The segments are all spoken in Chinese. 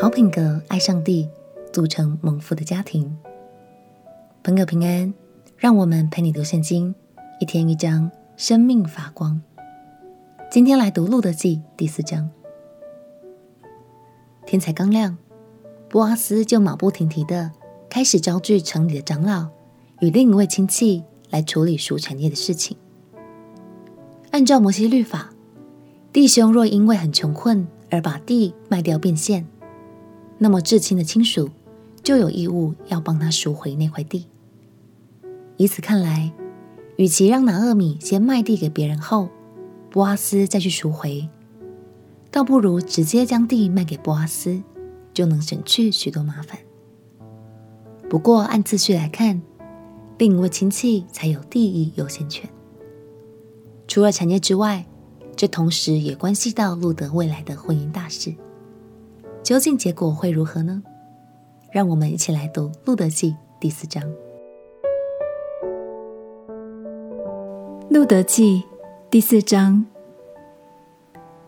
好品格、爱上帝，组成蒙福的家庭。朋友平安，让我们陪你读圣经，一天一章，生命发光。今天来读《路得记》第四章。天才刚亮，波阿斯就马不停蹄地开始招聚城里的长老与另一位亲戚来处理属产业的事情。按照摩西律法，弟兄若因为很穷困而把地卖掉变现，那么至亲的亲属就有义务要帮他赎回那块地。以此看来，与其让拿厄米先卖地给别人后，波阿斯再去赎回，倒不如直接将地卖给波阿斯，就能省去许多麻烦。不过按次序来看，另一位亲戚才有地役优先权。除了产业之外，这同时也关系到路德未来的婚姻大事。究竟结果会如何呢？让我们一起来读《路德记》第四章。《路德记》第四章，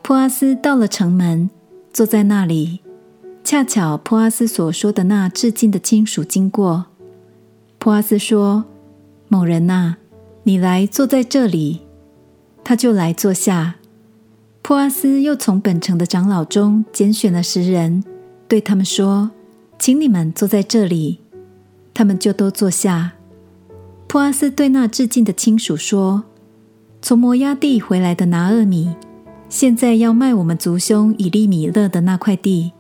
普阿斯到了城门，坐在那里。恰巧普阿斯所说的那致敬的亲属经过。普阿斯说：“某人哪，你来坐在这里。”他就来坐下。普阿斯又从本城的长老中拣选了十人，对他们说：“请你们坐在这里。”他们就都坐下。普阿斯对那致敬的亲属说：“从摩押地回来的拿厄米，现在要卖我们族兄以利米勒的那块地。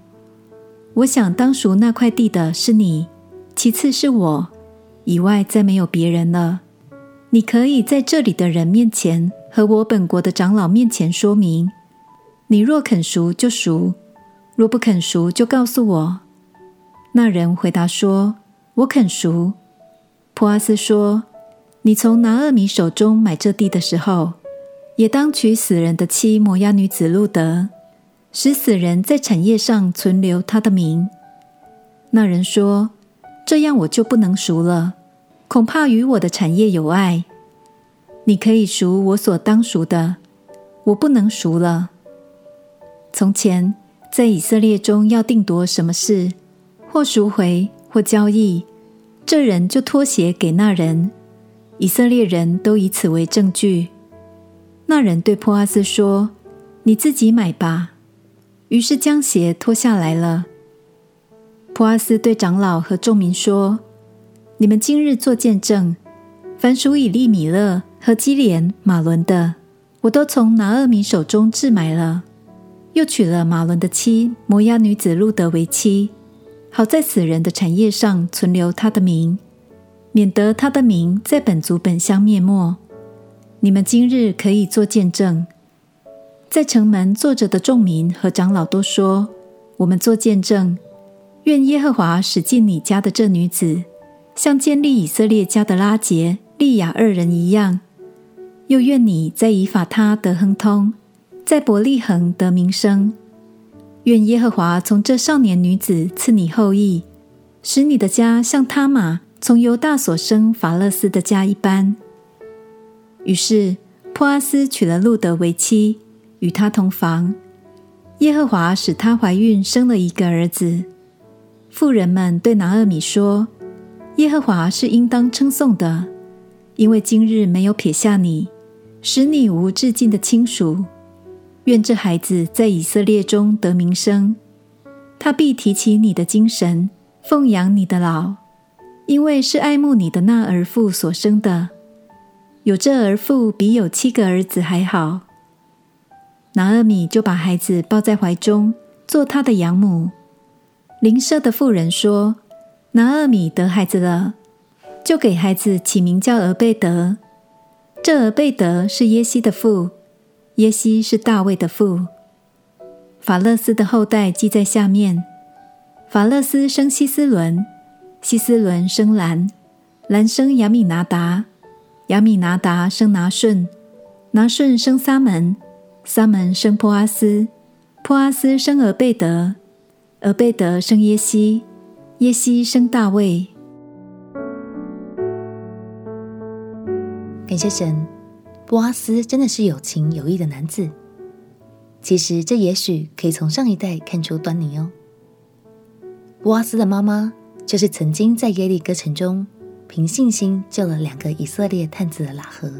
我想当属那块地的是你，其次是我，以外再没有别人了。你可以在这里的人面前。”和我本国的长老面前说明，你若肯赎就赎，若不肯赎就告诉我。那人回答说：“我肯赎。”普阿斯说：“你从拿俄米手中买这地的时候，也当娶死人的妻摩押女子路得，使死人在产业上存留他的名。”那人说：“这样我就不能赎了，恐怕与我的产业有碍。”你可以赎我所当赎的，我不能赎了。从前在以色列中要定夺什么事，或赎回，或交易，这人就脱鞋给那人，以色列人都以此为证据。那人对波阿斯说：“你自己买吧。”于是将鞋脱下来了。波阿斯对长老和众民说：“你们今日作见证，凡属以利米勒。”和基连、马伦的，我都从拿厄米手中置买了，又娶了马伦的妻摩押女子路得为妻，好在死人的产业上存留他的名，免得他的名在本族本乡灭没。你们今日可以做见证，在城门坐着的众民和长老都说：我们做见证，愿耶和华使进你家的这女子，像建立以色列家的拉结、利亚二人一样。又愿你在以法他得亨通，在伯利恒得名声。愿耶和华从这少年女子赐你后裔，使你的家像他玛从犹大所生法勒斯的家一般。于是波阿斯娶了路得为妻，与她同房。耶和华使她怀孕，生了一个儿子。妇人们对拿厄米说：“耶和华是应当称颂的，因为今日没有撇下你。”使你无至近的亲属，愿这孩子在以色列中得名声。他必提起你的精神，奉养你的老，因为是爱慕你的那儿妇所生的。有这儿妇比有七个儿子还好。拿俄米就把孩子抱在怀中，做他的养母。邻舍的妇人说：“拿俄米得孩子了，就给孩子起名叫俄贝德。”这俄备得是耶西的父，耶西是大卫的父。法勒斯的后代记在下面：法勒斯生希斯伦，希斯伦生兰，兰生亚米拿达，亚米拿达生拿顺，拿顺生撒门，撒门生波阿斯，波阿斯生俄备得，俄备得生耶西，耶西生大卫。感谢神，波阿斯真的是有情有义的男子。其实这也许可以从上一代看出端倪哦。波阿斯的妈妈就是曾经在耶利哥城中凭信心救了两个以色列探子的喇合。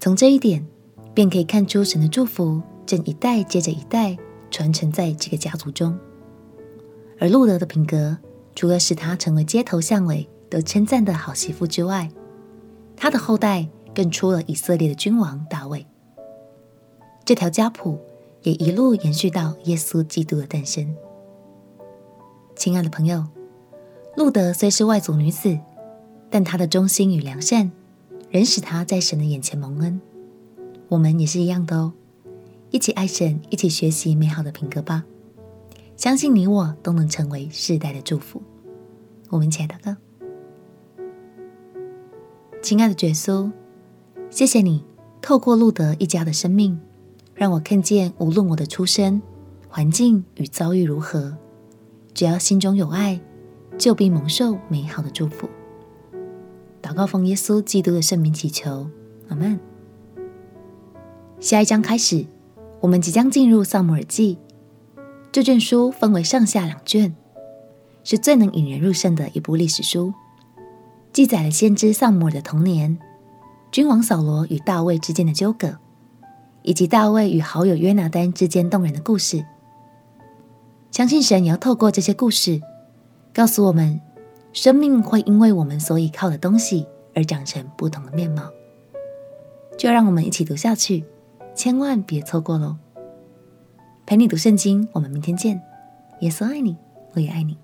从这一点，便可以看出神的祝福正一代接着一代传承在这个家族中。而路德的品格，除了使她成为街头巷尾都称赞的好媳妇之外，他的后代更出了以色列的君王大卫。这条家谱也一路延续到耶稣基督的诞生。亲爱的朋友，路德虽是外族女子，但她的忠心与良善，仍使她在神的眼前蒙恩。我们也是一样的哦，一起爱神，一起学习美好的品格吧。相信你我都能成为世代的祝福。我们一起来祷告。亲爱的耶稣，谢谢你透过路德一家的生命，让我看见无论我的出身、环境与遭遇如何，只要心中有爱，就必蒙受美好的祝福。祷告奉耶稣基督的圣名祈求，阿门。下一章开始，我们即将进入撒母耳记。这卷书分为上下两卷，是最能引人入胜的一部历史书，记载了先知撒母耳的童年、君王扫罗与大卫之间的纠葛，以及大卫与好友约拿单之间动人的故事。相信神也要透过这些故事，告诉我们，生命会因为我们所依靠的东西而长成不同的面貌。就让我们一起读下去，千万别错过喽！陪你读圣经，我们明天见。耶稣爱你，我也爱你。